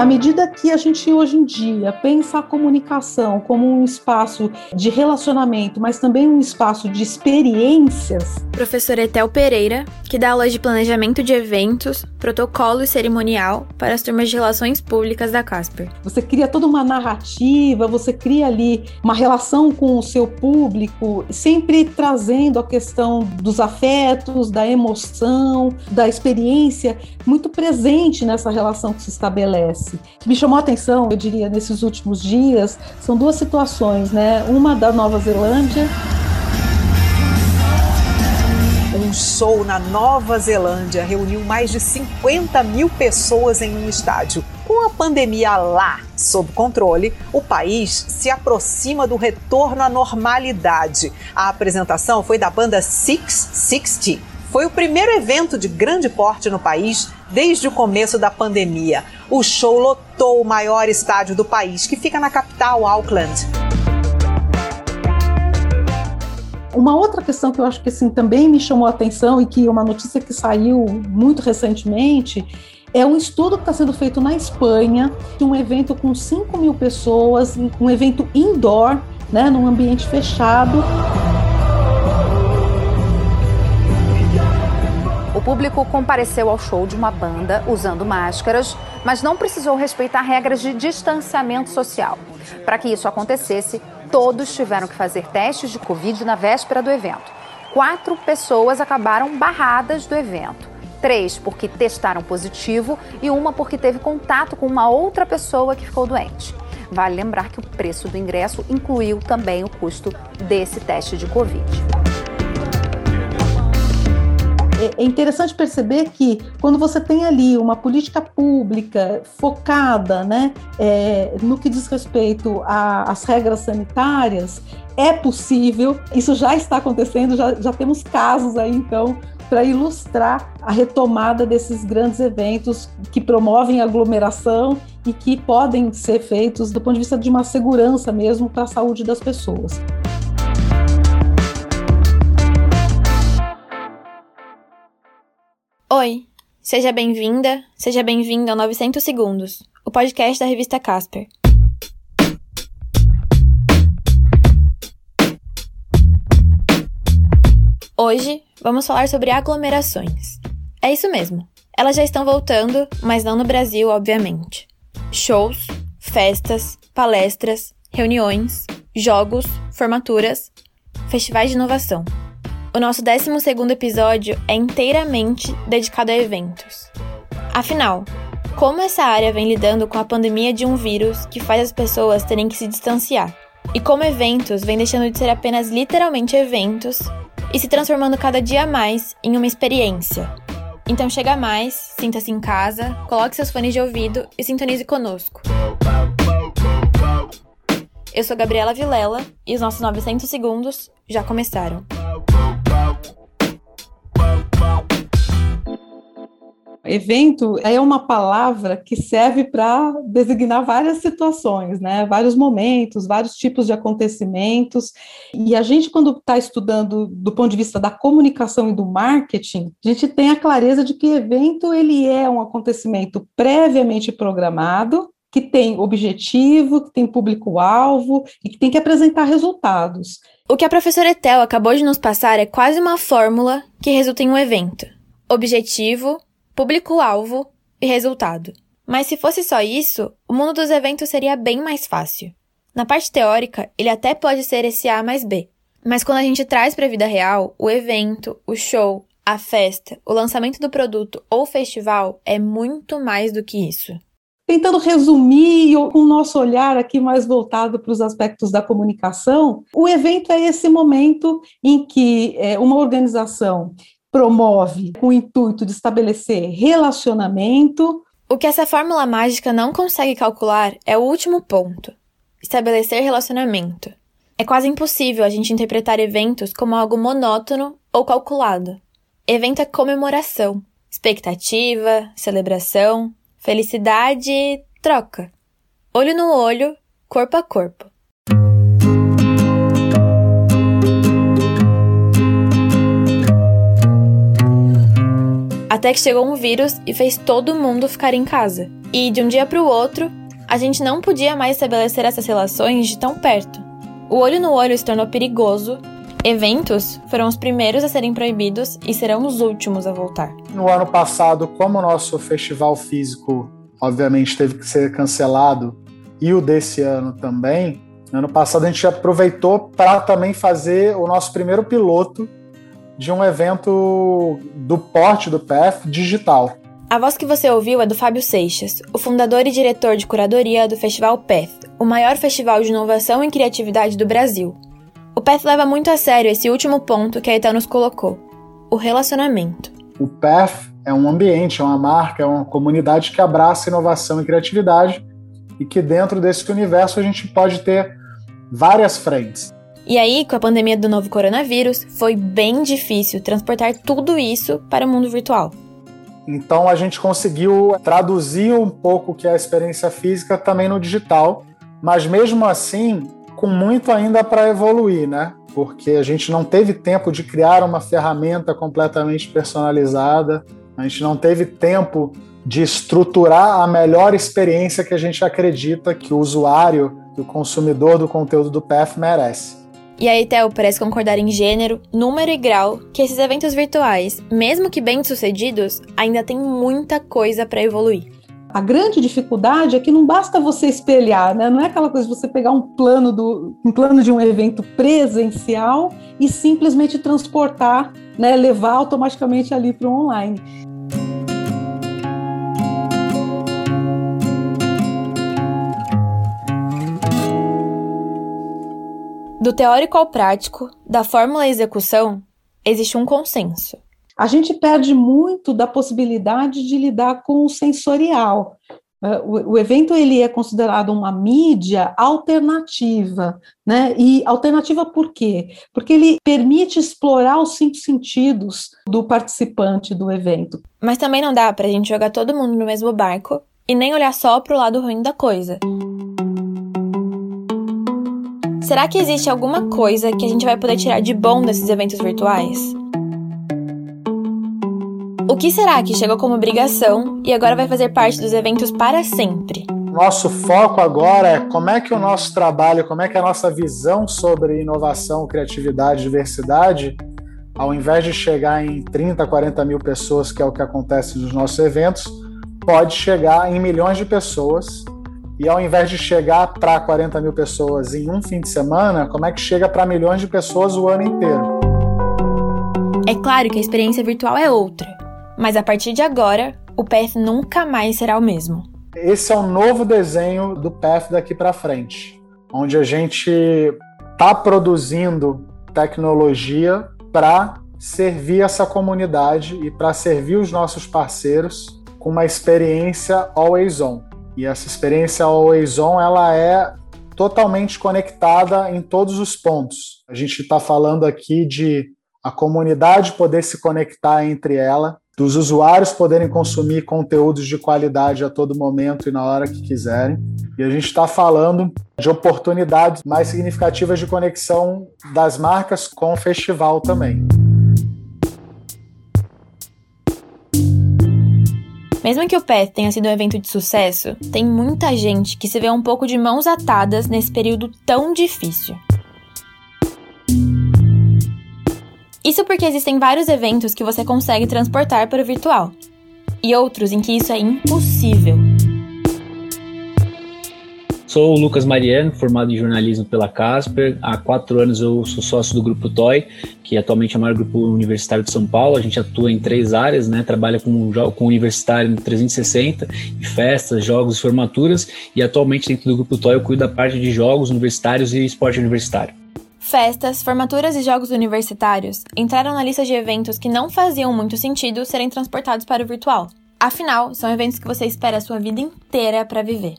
À medida que a gente hoje em dia pensa a comunicação como um espaço de relacionamento, mas também um espaço de experiências. Professor Etel Pereira, que dá aulas de planejamento de eventos, protocolo e cerimonial para as turmas de relações públicas da Casper. Você cria toda uma narrativa, você cria ali uma relação com o seu público, sempre trazendo a questão dos afetos, da emoção, da experiência muito presente nessa relação que se estabelece. O que me chamou a atenção, eu diria, nesses últimos dias, são duas situações, né? Uma da Nova Zelândia um show na Nova Zelândia reuniu mais de 50 mil pessoas em um estádio. Com a pandemia lá sob controle, o país se aproxima do retorno à normalidade. A apresentação foi da banda Six Sixty. Foi o primeiro evento de grande porte no país desde o começo da pandemia. O show lotou o maior estádio do país, que fica na capital, Auckland. Uma outra questão que eu acho que assim, também me chamou a atenção e que é uma notícia que saiu muito recentemente é um estudo que está sendo feito na Espanha, de um evento com 5 mil pessoas, um evento indoor, né, num ambiente fechado. Público compareceu ao show de uma banda usando máscaras, mas não precisou respeitar regras de distanciamento social. Para que isso acontecesse, todos tiveram que fazer testes de Covid na véspera do evento. Quatro pessoas acabaram barradas do evento. Três porque testaram positivo e uma porque teve contato com uma outra pessoa que ficou doente. Vale lembrar que o preço do ingresso incluiu também o custo desse teste de Covid. É, é interessante perceber que quando você tem ali uma política pública focada né, é, no que diz respeito às regras sanitárias, é possível, isso já está acontecendo, já, já temos casos aí então para ilustrar a retomada desses grandes eventos que promovem aglomeração e que podem ser feitos do ponto de vista de uma segurança mesmo para a saúde das pessoas. Oi, seja bem-vinda, seja bem-vindo ao 900 Segundos, o podcast da revista Casper. Hoje vamos falar sobre aglomerações. É isso mesmo, elas já estão voltando, mas não no Brasil, obviamente. Shows, festas, palestras, reuniões, jogos, formaturas, festivais de inovação. O nosso 12 episódio é inteiramente dedicado a eventos. Afinal, como essa área vem lidando com a pandemia de um vírus que faz as pessoas terem que se distanciar? E como eventos vem deixando de ser apenas literalmente eventos e se transformando cada dia mais em uma experiência. Então chega mais, sinta-se em casa, coloque seus fones de ouvido e sintonize conosco. Eu sou Gabriela Vilela e os nossos 900 segundos já começaram. Evento é uma palavra que serve para designar várias situações, né? vários momentos, vários tipos de acontecimentos. E a gente, quando está estudando do ponto de vista da comunicação e do marketing, a gente tem a clareza de que evento ele é um acontecimento previamente programado, que tem objetivo, que tem público-alvo e que tem que apresentar resultados. O que a professora Etel acabou de nos passar é quase uma fórmula que resulta em um evento. Objetivo, público-alvo e resultado. Mas se fosse só isso, o mundo dos eventos seria bem mais fácil. Na parte teórica, ele até pode ser esse A mais B. Mas quando a gente traz para a vida real, o evento, o show, a festa, o lançamento do produto ou festival é muito mais do que isso. Tentando resumir com o nosso olhar aqui mais voltado para os aspectos da comunicação, o evento é esse momento em que é, uma organização promove com o intuito de estabelecer relacionamento. O que essa fórmula mágica não consegue calcular é o último ponto: estabelecer relacionamento. É quase impossível a gente interpretar eventos como algo monótono ou calculado. Evento é comemoração, expectativa, celebração, felicidade, troca. Olho no olho, corpo a corpo. Até que chegou um vírus e fez todo mundo ficar em casa. E de um dia para o outro, a gente não podia mais estabelecer essas relações de tão perto. O olho no olho se tornou perigoso. Eventos foram os primeiros a serem proibidos e serão os últimos a voltar. No ano passado, como o nosso festival físico, obviamente, teve que ser cancelado, e o desse ano também, no ano passado a gente aproveitou para também fazer o nosso primeiro piloto de um evento do porte do PF digital. A voz que você ouviu é do Fábio Seixas, o fundador e diretor de curadoria do Festival PEF, o maior festival de inovação e criatividade do Brasil. O PEF leva muito a sério esse último ponto que a Etel nos colocou: o relacionamento. O PEF é um ambiente, é uma marca, é uma comunidade que abraça inovação e criatividade e que dentro desse universo a gente pode ter várias frentes. E aí, com a pandemia do novo coronavírus, foi bem difícil transportar tudo isso para o mundo virtual. Então a gente conseguiu traduzir um pouco que é a experiência física também no digital, mas mesmo assim com muito ainda para evoluir, né? Porque a gente não teve tempo de criar uma ferramenta completamente personalizada, a gente não teve tempo de estruturar a melhor experiência que a gente acredita que o usuário, que o consumidor do conteúdo do PF merece. E a Itel parece concordar em gênero, número e grau que esses eventos virtuais, mesmo que bem-sucedidos, ainda tem muita coisa para evoluir. A grande dificuldade é que não basta você espelhar, né? Não é aquela coisa de você pegar um plano do um plano de um evento presencial e simplesmente transportar, né, levar automaticamente ali para o online. Do teórico ao prático, da fórmula à execução, existe um consenso. A gente perde muito da possibilidade de lidar com o sensorial. É, o, evento ele é considerado uma mídia alternativa, né? E alternativa por quê? Porque ele permite explorar os cinco sentidos do participante do evento. Mas também não dá para a gente jogar todo mundo no mesmo barco e nem olhar só para o lado ruim da coisa. Será que existe alguma coisa que a gente vai poder tirar de bom desses eventos virtuais? O que será que chegou como obrigação e agora vai fazer parte dos eventos para sempre? Nosso foco agora é como é que o nosso trabalho, como é que a nossa visão sobre inovação, criatividade, diversidade, ao invés de chegar em 30, 40 mil pessoas, que é o que acontece nos nossos eventos, pode chegar em milhões de pessoas e ao invés de chegar para 40 mil pessoas em um fim de semana, como é que chega para milhões de pessoas o ano inteiro? É claro que a experiência virtual é outra, mas a partir de agora, o PF nunca mais será o mesmo. Esse é o novo desenho do PF daqui para frente, onde a gente está produzindo tecnologia para servir essa comunidade e para servir os nossos parceiros com uma experiência always on. E essa experiência Always On, ela é totalmente conectada em todos os pontos. A gente está falando aqui de a comunidade poder se conectar entre ela, dos usuários poderem consumir conteúdos de qualidade a todo momento e na hora que quiserem. E a gente está falando de oportunidades mais significativas de conexão das marcas com o festival também. Mesmo que o PET tenha sido um evento de sucesso, tem muita gente que se vê um pouco de mãos atadas nesse período tão difícil. Isso porque existem vários eventos que você consegue transportar para o virtual, e outros em que isso é impossível. Sou o Lucas Mariano, formado em jornalismo pela Casper. Há quatro anos eu sou sócio do Grupo TOI, que atualmente é o maior grupo universitário de São Paulo. A gente atua em três áreas, né? trabalha com, com universitário no 360, festas, jogos e formaturas. E atualmente dentro do Grupo TOI eu cuido da parte de jogos universitários e esporte universitário. Festas, formaturas e jogos universitários entraram na lista de eventos que não faziam muito sentido serem transportados para o virtual. Afinal, são eventos que você espera a sua vida inteira para viver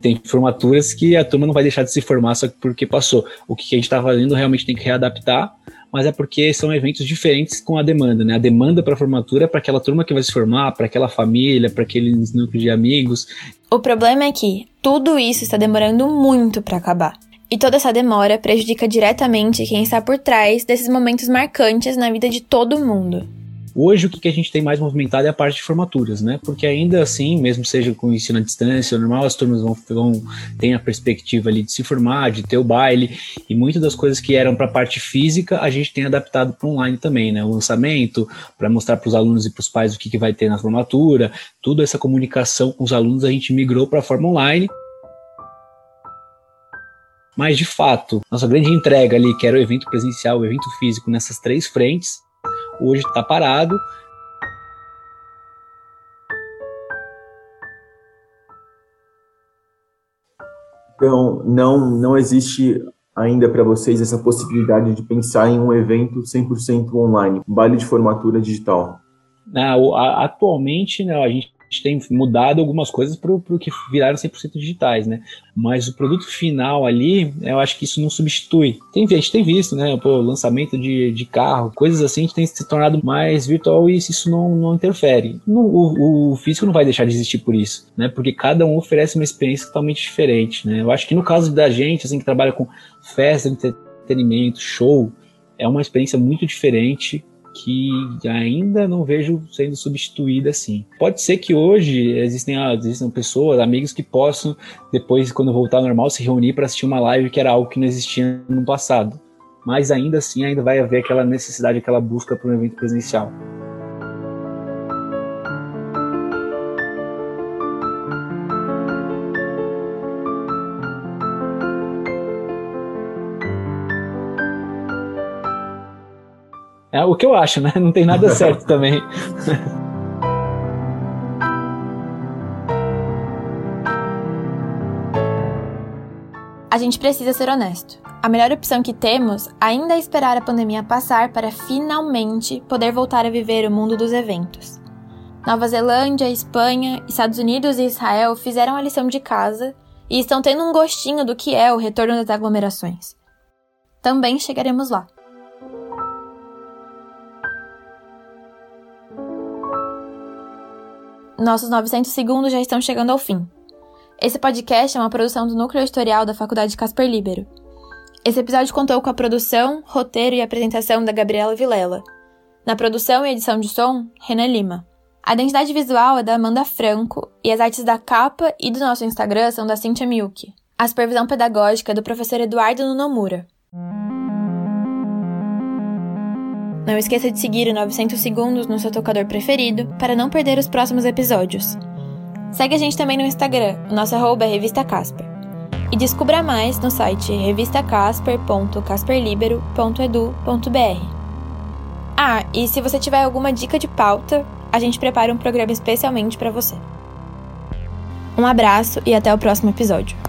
tem formaturas que a turma não vai deixar de se formar só porque passou. O que a gente está fazendo realmente tem que readaptar, mas é porque são eventos diferentes com a demanda, né? A demanda para a formatura é para aquela turma que vai se formar, para aquela família, para aqueles núcleos de amigos. O problema é que tudo isso está demorando muito para acabar. E toda essa demora prejudica diretamente quem está por trás desses momentos marcantes na vida de todo mundo. Hoje o que, a gente tem mais movimentado é a parte de formaturas, né? Porque ainda assim, mesmo seja com ensino à distância, normal, as turmas vão, vão ter a perspectiva ali de se formar, de ter o baile, e muitas das coisas que eram para a parte física, a gente tem adaptado para online também, né? O lançamento, para mostrar para os alunos e para os pais o que, que vai ter na formatura, toda essa comunicação com os alunos a gente migrou para a forma online. Mas, de fato, nossa grande entrega ali, que era o evento presencial, o evento físico, nessas três frentes, hoje está parado. Então, não, não existe ainda para vocês essa possibilidade de pensar em um evento 100% online, baile de formatura digital? Não, atualmente, não, a gente gente tem mudado algumas coisas para o que viraram 100% digitais, né? Mas o produto final ali, eu acho que isso não substitui. Tem, a gente tem visto, né? Pô, lançamento de, de carro, coisas assim, a gente tem se tornado mais virtual e isso não, não interfere. O, o, físico não vai deixar de existir por isso, né? Porque cada um oferece uma experiência totalmente diferente, né? Eu acho que no caso da gente, assim, que trabalha com festa, entretenimento, show, é uma experiência muito diferente que ainda não vejo sendo substituída assim. Pode ser que hoje existem, ah, existem pessoas, amigos que possam, depois, quando voltar ao normal, se reunir para assistir uma live que era algo que não existia no passado. Mas ainda assim, ainda vai haver aquela necessidade, aquela busca por um evento presencial. É o que eu acho, né? Não tem nada certo também. A gente precisa ser honesto. A melhor opção que temos ainda é esperar a pandemia passar para finalmente poder voltar a viver o mundo dos eventos. Nova Zelândia, Espanha, Estados Unidos e Israel fizeram a lição de casa e estão tendo um gostinho do que é o retorno das aglomerações. Também chegaremos lá. Nossos 900 segundos já estão chegando ao fim. Esse podcast é uma produção do Núcleo Editorial da Faculdade Casper Libero. Esse episódio contou com a produção, roteiro e apresentação da Gabriela Vilela. Na produção e edição de som, Renan Lima. A identidade visual é da Amanda Franco e as artes da capa e do nosso Instagram são da Cynthia Milk. A supervisão pedagógica é do professor Eduardo Nunomura. Não esqueça de seguir o 900 Segundos no seu tocador preferido para não perder os próximos episódios. Segue a gente também no Instagram, o nosso arroba é Revista Casper. E descubra mais no site revistacasper.casperlibero.edu.br. Ah, e se você tiver alguma dica de pauta, a gente prepara um programa especialmente para você. Um abraço e até o próximo episódio.